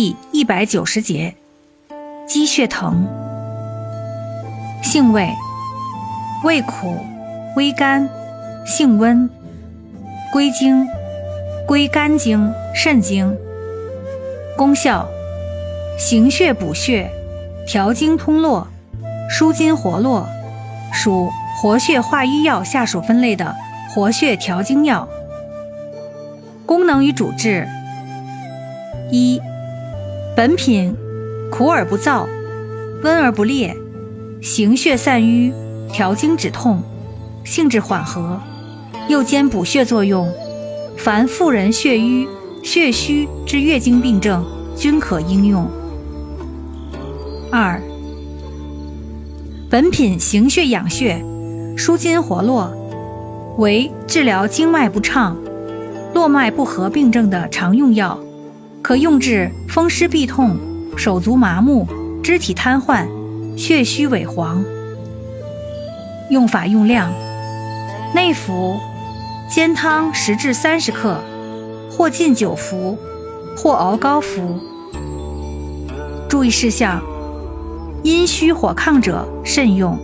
第一百九十节，鸡血藤。性味：味苦，微甘，性温，归经：归肝经、肾经。功效：行血补血，调经通络，舒筋活络，属活血化瘀药下属分类的活血调经药。功能与主治：一。本品苦而不燥，温而不烈，行血散瘀，调经止痛，性质缓和，又兼补血作用。凡妇人血瘀、血虚之月经病症均可应用。二，本品行血养血，舒筋活络，为治疗经脉不畅、络脉不和病症的常用药。可用治风湿痹痛、手足麻木、肢体瘫痪、血虚萎黄。用法用量：内服，煎汤十至三十克，或浸酒服，或熬膏服。注意事项：阴虚火亢者慎用。